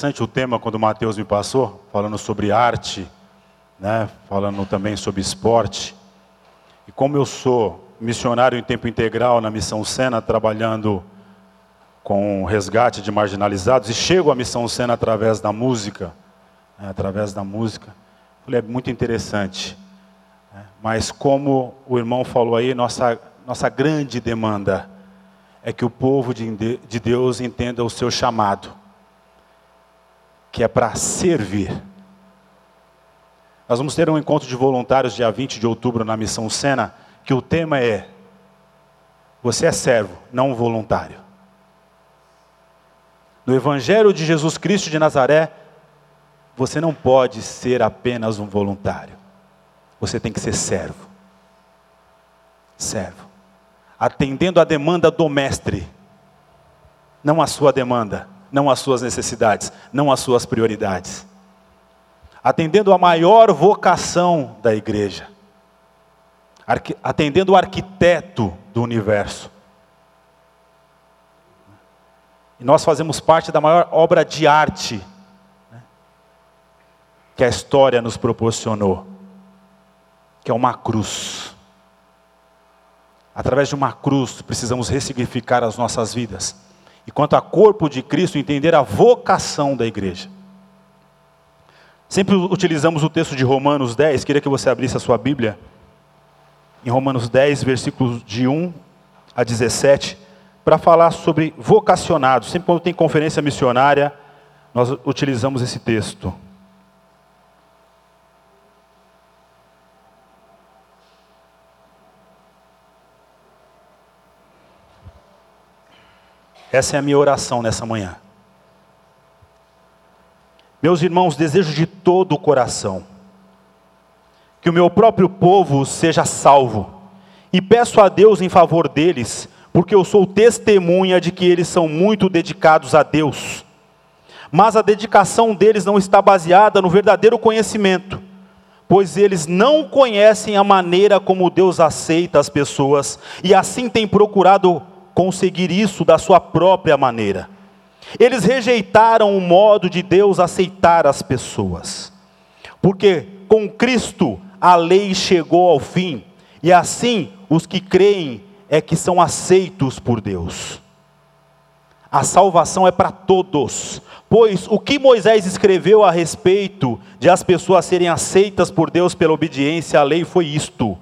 interessante o tema quando o Mateus me passou, falando sobre arte, né, falando também sobre esporte. E como eu sou missionário em tempo integral na Missão Sena, trabalhando com resgate de marginalizados, e chego à Missão Sena através da música, né, através da música, falei, é muito interessante. Né, mas como o irmão falou aí, nossa, nossa grande demanda é que o povo de, de Deus entenda o seu chamado, que é para servir. Nós vamos ter um encontro de voluntários dia 20 de outubro na Missão Sena, que o tema é: Você é servo, não voluntário. No Evangelho de Jesus Cristo de Nazaré, você não pode ser apenas um voluntário. Você tem que ser servo. Servo. Atendendo a demanda do mestre. Não a sua demanda, não as suas necessidades, não as suas prioridades. Atendendo a maior vocação da igreja atendendo o arquiteto do universo. E nós fazemos parte da maior obra de arte né, que a história nos proporcionou, que é uma cruz. Através de uma cruz, precisamos ressignificar as nossas vidas. E quanto a corpo de Cristo, entender a vocação da igreja. Sempre utilizamos o texto de Romanos 10, queria que você abrisse a sua Bíblia em Romanos 10, versículos de 1 a 17, para falar sobre vocacionados. Sempre quando tem conferência missionária, nós utilizamos esse texto. Essa é a minha oração nessa manhã. Meus irmãos, desejo de todo o coração que o meu próprio povo seja salvo. E peço a Deus em favor deles, porque eu sou testemunha de que eles são muito dedicados a Deus. Mas a dedicação deles não está baseada no verdadeiro conhecimento, pois eles não conhecem a maneira como Deus aceita as pessoas e assim têm procurado conseguir isso da sua própria maneira. Eles rejeitaram o modo de Deus aceitar as pessoas, porque com Cristo a lei chegou ao fim, e assim os que creem é que são aceitos por Deus. A salvação é para todos, pois o que Moisés escreveu a respeito de as pessoas serem aceitas por Deus pela obediência à lei foi isto: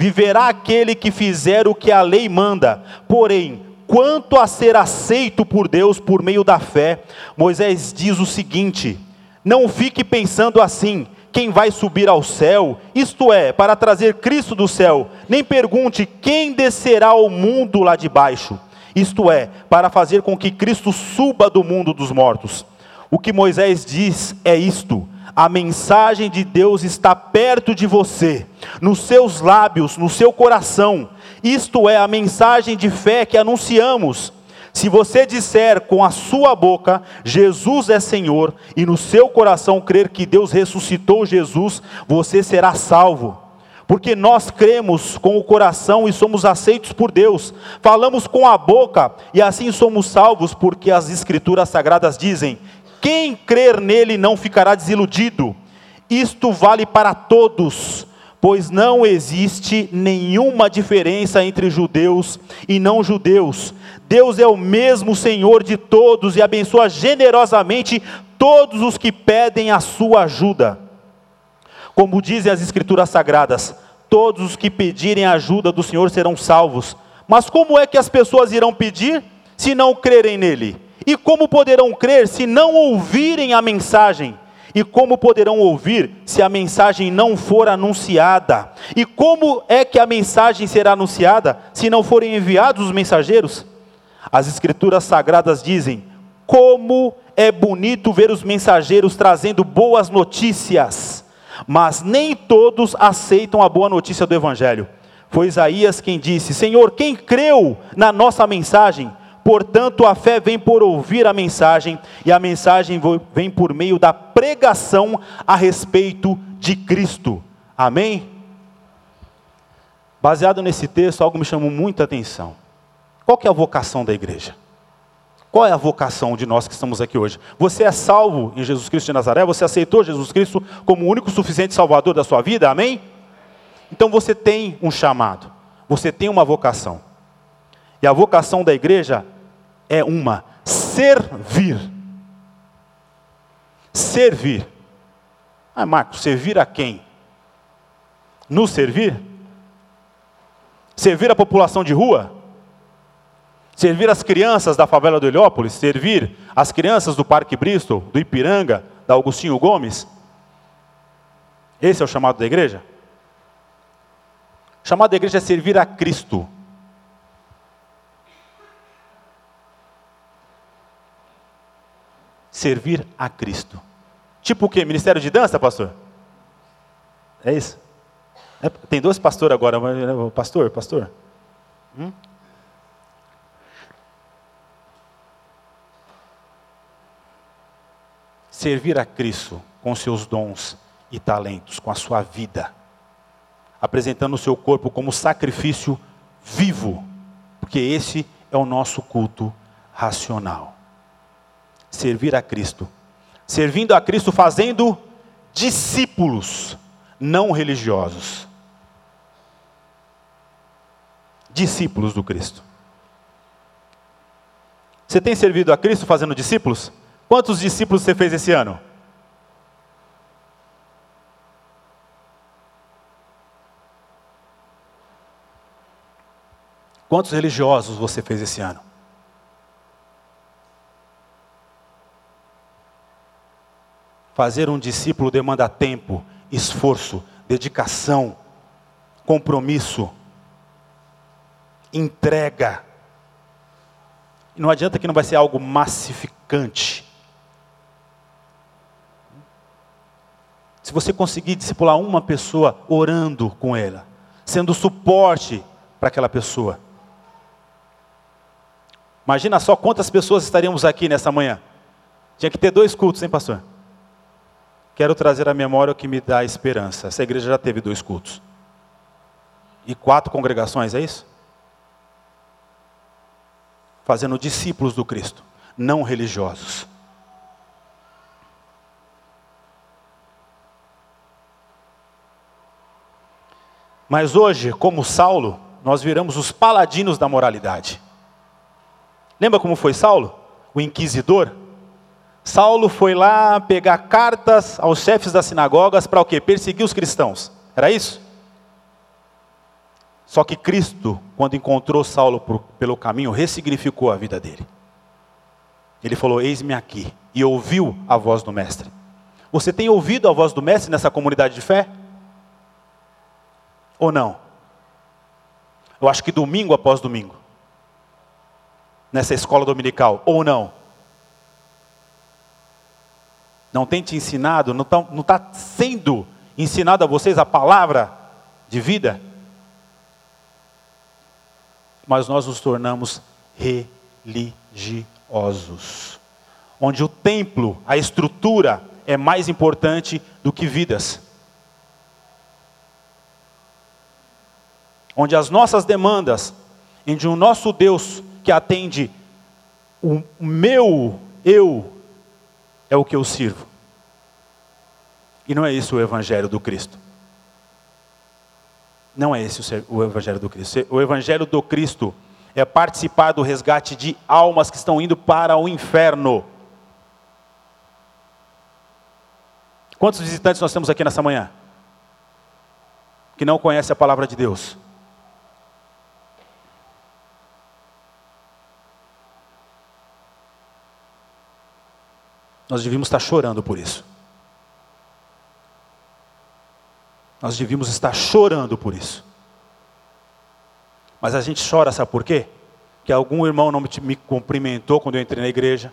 viverá aquele que fizer o que a lei manda, porém, quanto a ser aceito por Deus por meio da fé, Moisés diz o seguinte: não fique pensando assim, quem vai subir ao céu, isto é, para trazer Cristo do céu. Nem pergunte quem descerá ao mundo lá de baixo, isto é, para fazer com que Cristo suba do mundo dos mortos. O que Moisés diz é isto: a mensagem de Deus está perto de você, nos seus lábios, no seu coração. Isto é a mensagem de fé que anunciamos. Se você disser com a sua boca, Jesus é Senhor, e no seu coração crer que Deus ressuscitou Jesus, você será salvo. Porque nós cremos com o coração e somos aceitos por Deus, falamos com a boca e assim somos salvos, porque as Escrituras Sagradas dizem: quem crer nele não ficará desiludido. Isto vale para todos pois não existe nenhuma diferença entre judeus e não judeus. Deus é o mesmo Senhor de todos e abençoa generosamente todos os que pedem a sua ajuda. Como dizem as Escrituras Sagradas, todos os que pedirem a ajuda do Senhor serão salvos. Mas como é que as pessoas irão pedir se não crerem nele? E como poderão crer se não ouvirem a mensagem? E como poderão ouvir se a mensagem não for anunciada? E como é que a mensagem será anunciada se não forem enviados os mensageiros? As Escrituras Sagradas dizem: como é bonito ver os mensageiros trazendo boas notícias, mas nem todos aceitam a boa notícia do Evangelho. Foi Isaías quem disse: Senhor, quem creu na nossa mensagem? Portanto, a fé vem por ouvir a mensagem, e a mensagem vem por meio da pregação a respeito de Cristo. Amém? Baseado nesse texto, algo me chamou muita atenção. Qual é a vocação da igreja? Qual é a vocação de nós que estamos aqui hoje? Você é salvo em Jesus Cristo de Nazaré? Você aceitou Jesus Cristo como o único suficiente salvador da sua vida? Amém? Então você tem um chamado, você tem uma vocação. E a vocação da igreja é uma: servir. Servir. Ah, Marcos, servir a quem? Nos servir? Servir a população de rua? Servir as crianças da favela do Heliópolis? Servir as crianças do Parque Bristol, do Ipiranga, da Augustinho Gomes? Esse é o chamado da igreja? O chamado da igreja é servir a Cristo. Servir a Cristo. Tipo o quê? Ministério de dança, pastor? É isso? É, tem dois pastores agora. Né, pastor, pastor. Hum? Servir a Cristo com seus dons e talentos, com a sua vida, apresentando o seu corpo como sacrifício vivo, porque esse é o nosso culto racional. Servir a Cristo servindo a Cristo, fazendo discípulos não religiosos. Discípulos do Cristo. Você tem servido a Cristo fazendo discípulos? Quantos discípulos você fez esse ano? Quantos religiosos você fez esse ano? Fazer um discípulo demanda tempo, esforço, dedicação, compromisso, entrega. E não adianta que não vai ser algo massificante. Se você conseguir discipular uma pessoa orando com ela, sendo suporte para aquela pessoa. Imagina só quantas pessoas estaríamos aqui nessa manhã. Tinha que ter dois cultos, hein, pastor? Quero trazer à memória o que me dá esperança. Essa igreja já teve dois cultos. E quatro congregações, é isso? Fazendo discípulos do Cristo, não religiosos. Mas hoje, como Saulo, nós viramos os paladinos da moralidade. Lembra como foi Saulo? O inquisidor? Saulo foi lá pegar cartas aos chefes das sinagogas para o quê? Perseguir os cristãos. Era isso? Só que Cristo, quando encontrou Saulo por, pelo caminho, ressignificou a vida dele. Ele falou: Eis-me aqui. E ouviu a voz do Mestre. Você tem ouvido a voz do Mestre nessa comunidade de fé? Ou não? Eu acho que domingo após domingo. Nessa escola dominical. Ou não? Não tem te ensinado, não está tá sendo ensinado a vocês a palavra de vida, mas nós nos tornamos religiosos, onde o templo, a estrutura, é mais importante do que vidas. Onde as nossas demandas, onde o nosso Deus que atende o meu eu é o que eu sirvo. E não é isso o Evangelho do Cristo. Não é esse o Evangelho do Cristo. O Evangelho do Cristo é participar do resgate de almas que estão indo para o inferno. Quantos visitantes nós temos aqui nessa manhã? Que não conhecem a palavra de Deus. Nós devíamos estar chorando por isso. Nós devíamos estar chorando por isso. Mas a gente chora, sabe por quê? Que algum irmão não me cumprimentou quando eu entrei na igreja.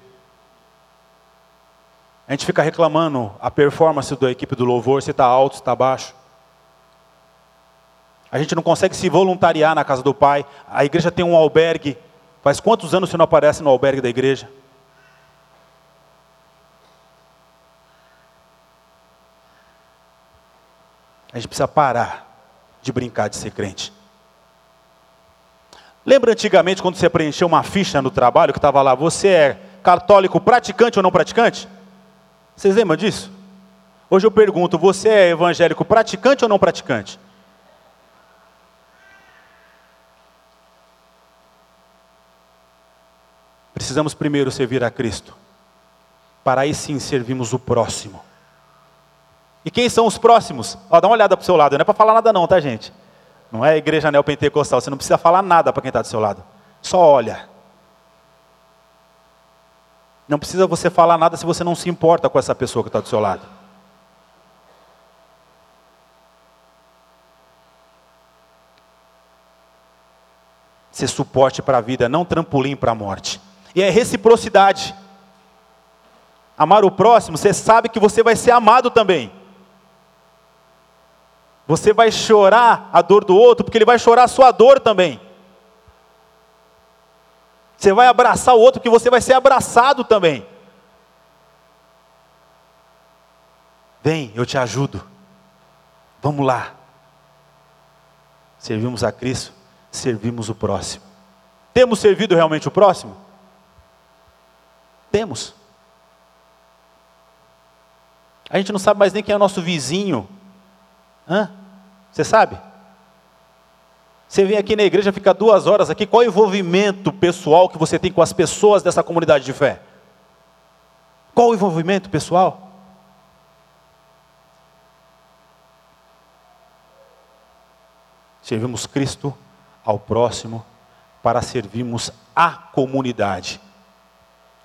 A gente fica reclamando a performance da equipe do louvor, se está alto, se está baixo. A gente não consegue se voluntariar na casa do Pai. A igreja tem um albergue. Faz quantos anos você não aparece no albergue da igreja? A gente precisa parar de brincar de ser crente. Lembra antigamente quando você preencheu uma ficha no trabalho que estava lá, você é católico praticante ou não praticante? Vocês lembram disso? Hoje eu pergunto, você é evangélico praticante ou não praticante? Precisamos primeiro servir a Cristo, para aí sim servirmos o próximo. E quem são os próximos? Ó, dá uma olhada para o seu lado, não é para falar nada não, tá gente? Não é igreja neopentecostal, você não precisa falar nada para quem está do seu lado. Só olha. Não precisa você falar nada se você não se importa com essa pessoa que está do seu lado. Ser suporte para a vida, não trampolim para a morte. E é reciprocidade. Amar o próximo, você sabe que você vai ser amado também. Você vai chorar a dor do outro, porque ele vai chorar a sua dor também. Você vai abraçar o outro, porque você vai ser abraçado também. Vem, eu te ajudo. Vamos lá. Servimos a Cristo, servimos o próximo. Temos servido realmente o próximo? Temos. A gente não sabe mais nem quem é nosso vizinho. Hã? Você sabe? Você vem aqui na igreja, fica duas horas aqui, qual é o envolvimento pessoal que você tem com as pessoas dessa comunidade de fé? Qual o envolvimento pessoal? Servimos Cristo ao próximo para servirmos a comunidade.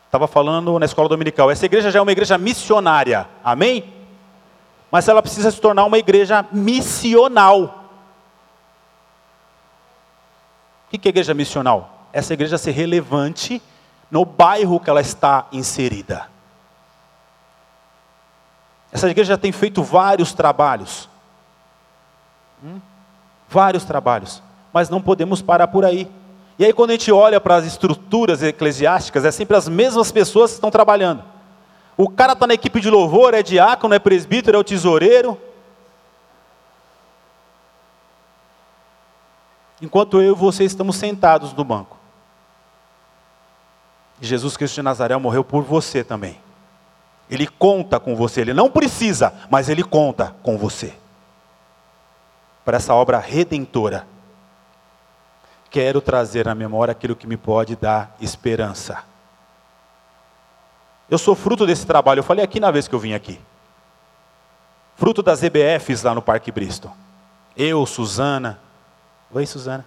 Estava falando na escola dominical, essa igreja já é uma igreja missionária, amém? Mas ela precisa se tornar uma igreja missional. O que é igreja missional? Essa igreja ser relevante no bairro que ela está inserida. Essa igreja tem feito vários trabalhos. Hum? Vários trabalhos. Mas não podemos parar por aí. E aí, quando a gente olha para as estruturas eclesiásticas, é sempre as mesmas pessoas que estão trabalhando. O cara está na equipe de louvor, é diácono, é presbítero, é o tesoureiro, enquanto eu e você estamos sentados no banco. Jesus Cristo de Nazaré morreu por você também. Ele conta com você, ele não precisa, mas ele conta com você. Para essa obra redentora. Quero trazer à memória aquilo que me pode dar esperança. Eu sou fruto desse trabalho, eu falei aqui na vez que eu vim aqui. Fruto das EBFs lá no Parque Bristol. Eu, Suzana, Oi, Suzana.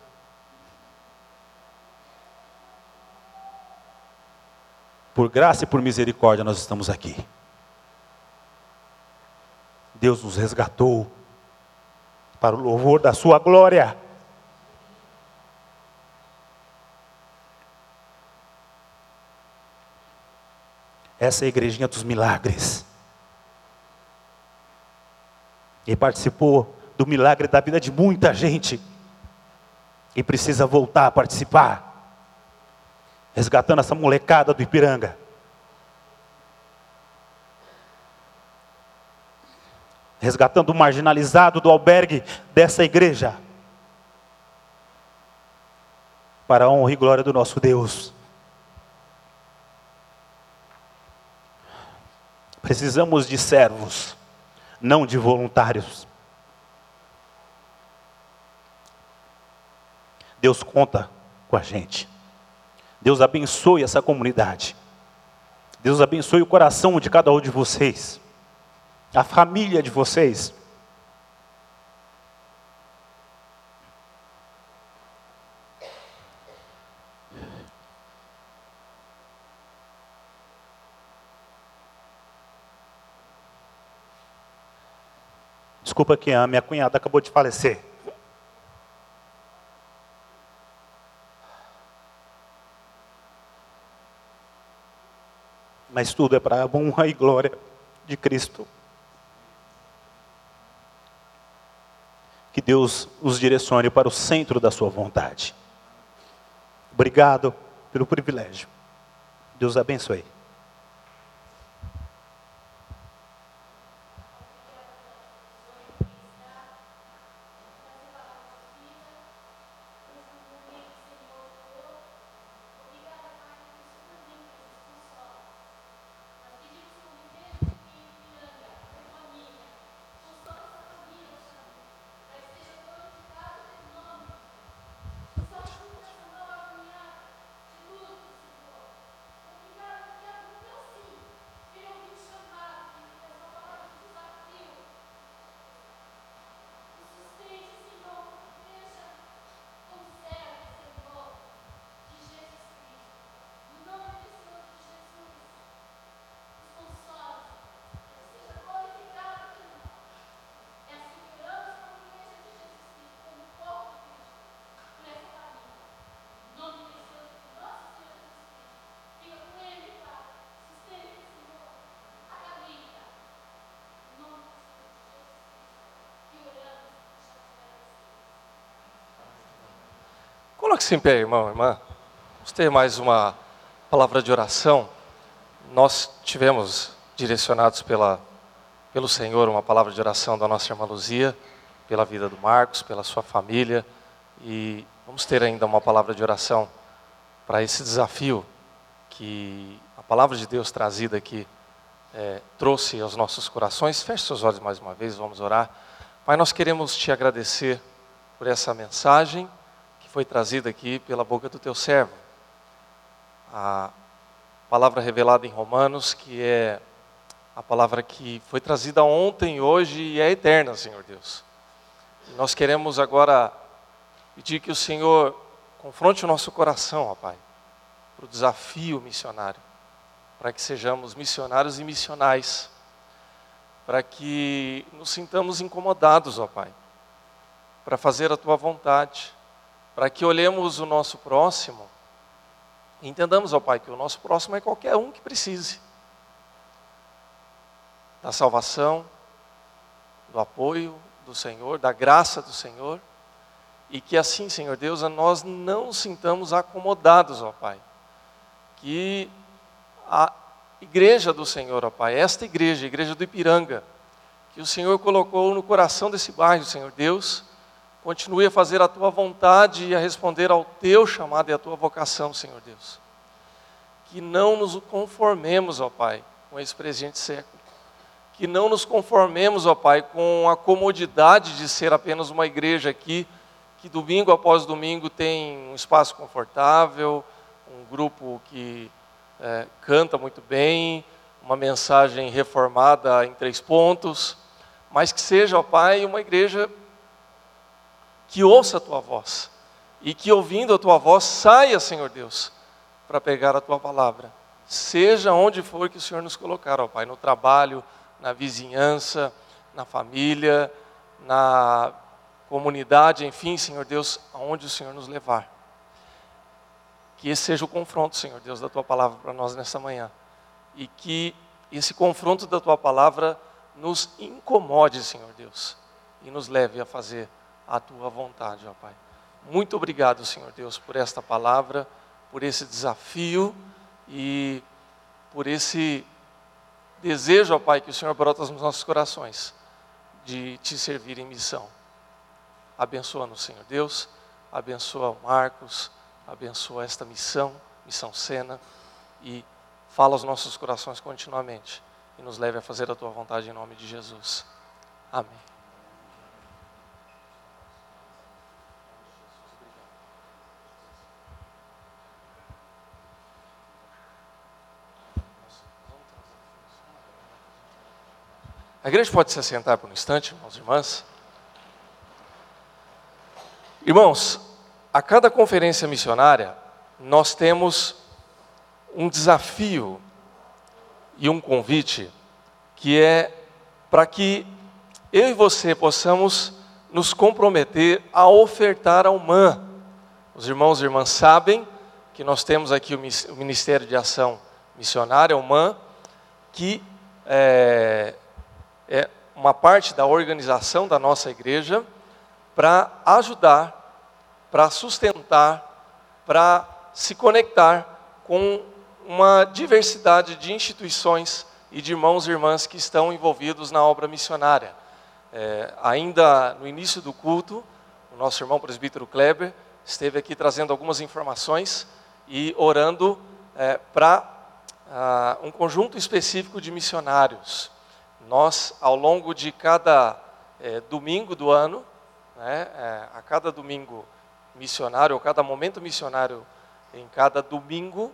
Por graça e por misericórdia nós estamos aqui. Deus nos resgatou para o louvor da Sua glória. Essa é a igrejinha dos milagres. E participou do milagre da vida de muita gente e precisa voltar a participar. Resgatando essa molecada do Ipiranga. Resgatando o marginalizado do albergue dessa igreja. Para a honra e glória do nosso Deus. Precisamos de servos, não de voluntários. Deus conta com a gente. Deus abençoe essa comunidade. Deus abençoe o coração de cada um de vocês, a família de vocês. Desculpa que a minha cunhada acabou de falecer. mas tudo é para a honra e glória de Cristo. Que Deus os direcione para o centro da sua vontade. Obrigado pelo privilégio. Deus abençoe. Coloque-se em pé, irmão, irmã. Vamos ter mais uma palavra de oração. Nós tivemos direcionados pela, pelo Senhor uma palavra de oração da nossa irmã Luzia, pela vida do Marcos, pela sua família. E vamos ter ainda uma palavra de oração para esse desafio que a palavra de Deus trazida aqui é, trouxe aos nossos corações. Feche seus olhos mais uma vez, vamos orar. Pai, nós queremos te agradecer por essa mensagem foi trazida aqui pela boca do teu servo. A palavra revelada em Romanos, que é a palavra que foi trazida ontem, hoje e é eterna, Senhor Deus. E nós queremos agora pedir que o Senhor confronte o nosso coração, ó Pai, para o desafio missionário, para que sejamos missionários e missionais, para que nos sintamos incomodados, ó Pai, para fazer a tua vontade, para que olhemos o nosso próximo e entendamos, ó Pai, que o nosso próximo é qualquer um que precise da salvação, do apoio do Senhor, da graça do Senhor, e que assim, Senhor Deus, nós não sintamos acomodados, ó Pai, que a igreja do Senhor, ó Pai, esta igreja, a igreja do Ipiranga, que o Senhor colocou no coração desse bairro, Senhor Deus, Continue a fazer a tua vontade e a responder ao teu chamado e à tua vocação, Senhor Deus. Que não nos conformemos, ó Pai, com esse presente século. Que não nos conformemos, ó Pai, com a comodidade de ser apenas uma igreja aqui, que domingo após domingo tem um espaço confortável, um grupo que é, canta muito bem, uma mensagem reformada em três pontos, mas que seja, ó Pai, uma igreja que ouça a tua voz e que ouvindo a tua voz saia, Senhor Deus, para pegar a tua palavra. Seja onde for que o Senhor nos colocar, ó Pai, no trabalho, na vizinhança, na família, na comunidade, enfim, Senhor Deus, aonde o Senhor nos levar. Que esse seja o confronto, Senhor Deus, da tua palavra para nós nessa manhã. E que esse confronto da tua palavra nos incomode, Senhor Deus, e nos leve a fazer a tua vontade, ó Pai. Muito obrigado, Senhor Deus, por esta palavra, por esse desafio e por esse desejo, ó Pai, que o Senhor brota nos nossos corações de te servir em missão. Abençoa-nos, Senhor Deus, abençoa o Marcos, abençoa esta missão, missão Sena, e fala aos nossos corações continuamente e nos leve a fazer a tua vontade em nome de Jesus. Amém. A igreja pode se assentar por um instante, irmãos e irmãs? Irmãos, a cada conferência missionária, nós temos um desafio e um convite que é para que eu e você possamos nos comprometer a ofertar ao MAN. Os irmãos e irmãs sabem que nós temos aqui o Ministério de Ação Missionária, o MAN, que é, é uma parte da organização da nossa igreja para ajudar, para sustentar, para se conectar com uma diversidade de instituições e de irmãos e irmãs que estão envolvidos na obra missionária. É, ainda no início do culto, o nosso irmão presbítero Kleber esteve aqui trazendo algumas informações e orando é, para ah, um conjunto específico de missionários. Nós, ao longo de cada é, domingo do ano, né, é, a cada domingo missionário, ou cada momento missionário em cada domingo,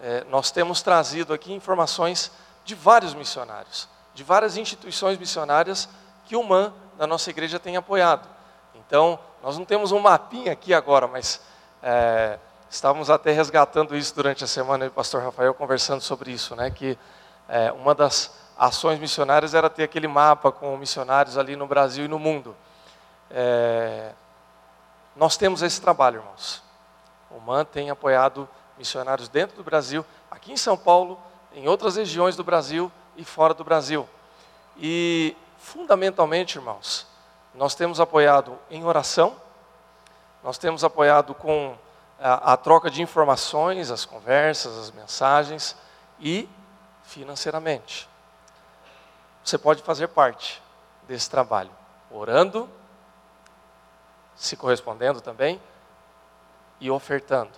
é, nós temos trazido aqui informações de vários missionários, de várias instituições missionárias que o MAN da nossa igreja tem apoiado. Então, nós não temos um mapinha aqui agora, mas é, estávamos até resgatando isso durante a semana, e o pastor Rafael conversando sobre isso, né, que é, uma das ações missionárias era ter aquele mapa com missionários ali no Brasil e no mundo. É, nós temos esse trabalho, irmãos. O MAN tem apoiado missionários dentro do Brasil, aqui em São Paulo, em outras regiões do Brasil e fora do Brasil. E, fundamentalmente, irmãos, nós temos apoiado em oração, nós temos apoiado com a, a troca de informações, as conversas, as mensagens e financeiramente. Você pode fazer parte desse trabalho, orando, se correspondendo também e ofertando.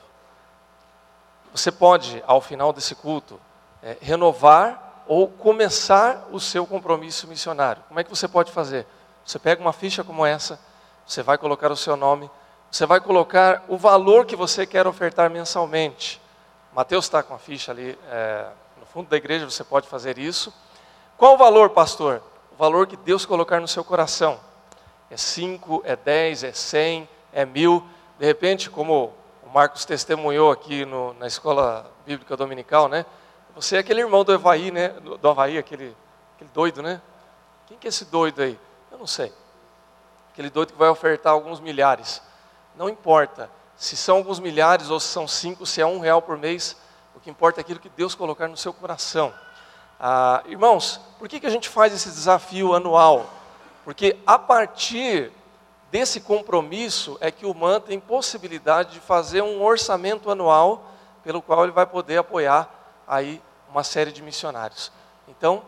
Você pode, ao final desse culto, é, renovar ou começar o seu compromisso missionário. Como é que você pode fazer? Você pega uma ficha como essa, você vai colocar o seu nome, você vai colocar o valor que você quer ofertar mensalmente. Mateus está com a ficha ali é, no fundo da igreja, você pode fazer isso. Qual o valor, pastor? O valor que Deus colocar no seu coração. É 5, é 10, é 100, é mil. De repente, como o Marcos testemunhou aqui no, na escola bíblica dominical, né? Você é aquele irmão do Havaí, né? Do, do Havaí, aquele, aquele doido, né? Quem que é esse doido aí? Eu não sei. Aquele doido que vai ofertar alguns milhares. Não importa se são alguns milhares ou se são cinco, se é um real por mês. O que importa é aquilo que Deus colocar no seu coração. Ah, irmãos, por que, que a gente faz esse desafio anual? Porque a partir desse compromisso é que o MAN tem possibilidade de fazer um orçamento anual pelo qual ele vai poder apoiar aí uma série de missionários. Então,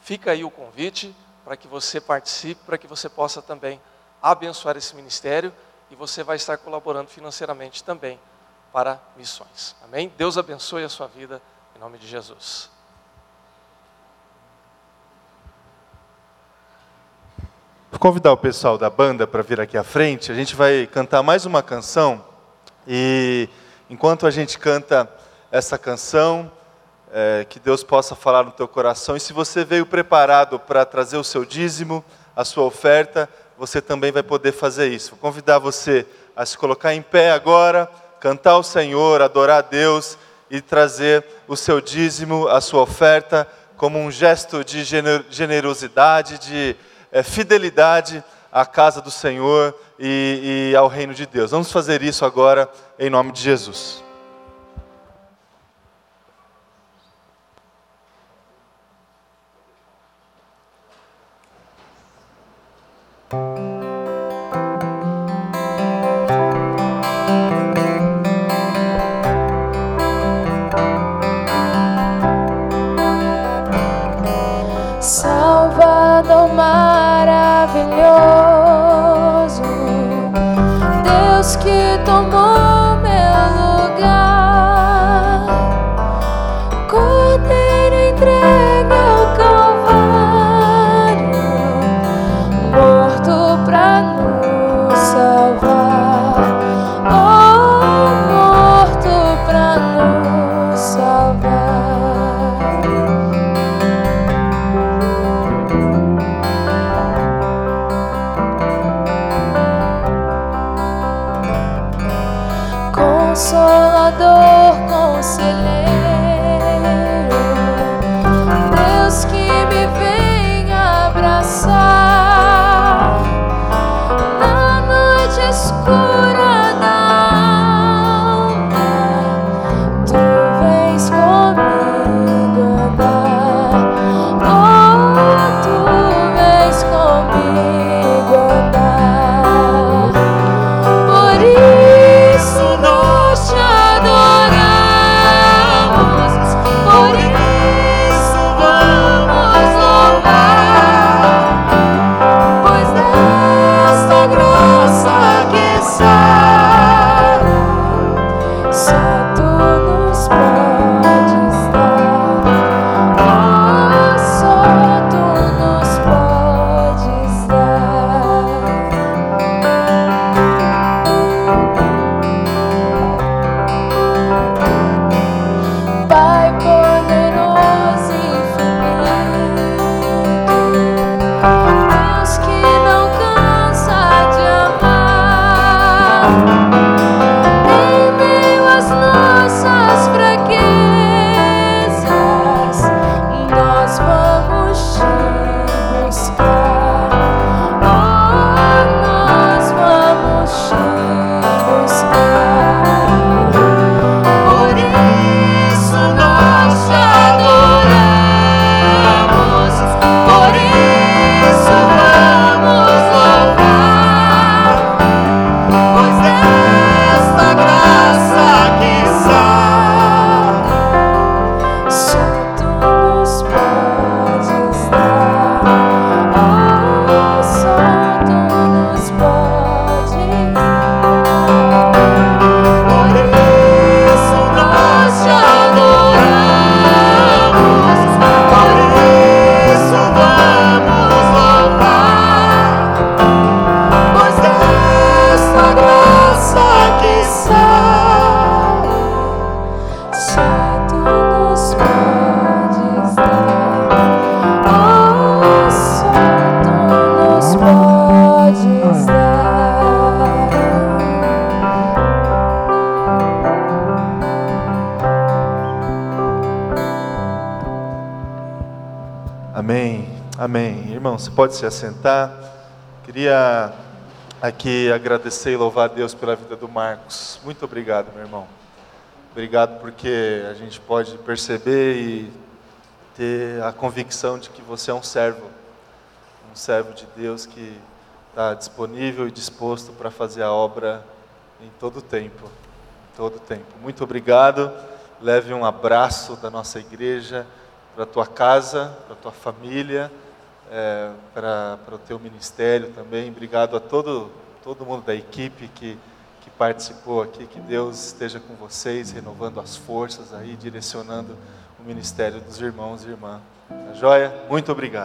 fica aí o convite para que você participe, para que você possa também abençoar esse ministério e você vai estar colaborando financeiramente também para missões. Amém? Deus abençoe a sua vida em nome de Jesus. Convidar o pessoal da banda para vir aqui à frente. A gente vai cantar mais uma canção e enquanto a gente canta essa canção, é, que Deus possa falar no teu coração. E se você veio preparado para trazer o seu dízimo, a sua oferta, você também vai poder fazer isso. Vou convidar você a se colocar em pé agora, cantar ao Senhor, adorar a Deus e trazer o seu dízimo, a sua oferta, como um gesto de generosidade, de é, fidelidade à casa do Senhor e, e ao reino de Deus. Vamos fazer isso agora em nome de Jesus. 나도 Amém. Irmão, você pode se assentar. Queria aqui agradecer e louvar a Deus pela vida do Marcos. Muito obrigado, meu irmão. Obrigado porque a gente pode perceber e ter a convicção de que você é um servo, um servo de Deus que está disponível e disposto para fazer a obra em todo tempo, em todo tempo. Muito obrigado. Leve um abraço da nossa igreja para tua casa, para tua família, é, para, o teu ministério também. Obrigado a todo, todo mundo da equipe que, que participou aqui. Que Deus esteja com vocês, renovando as forças aí, direcionando o ministério dos irmãos e irmãs. Tá joia? Muito obrigado.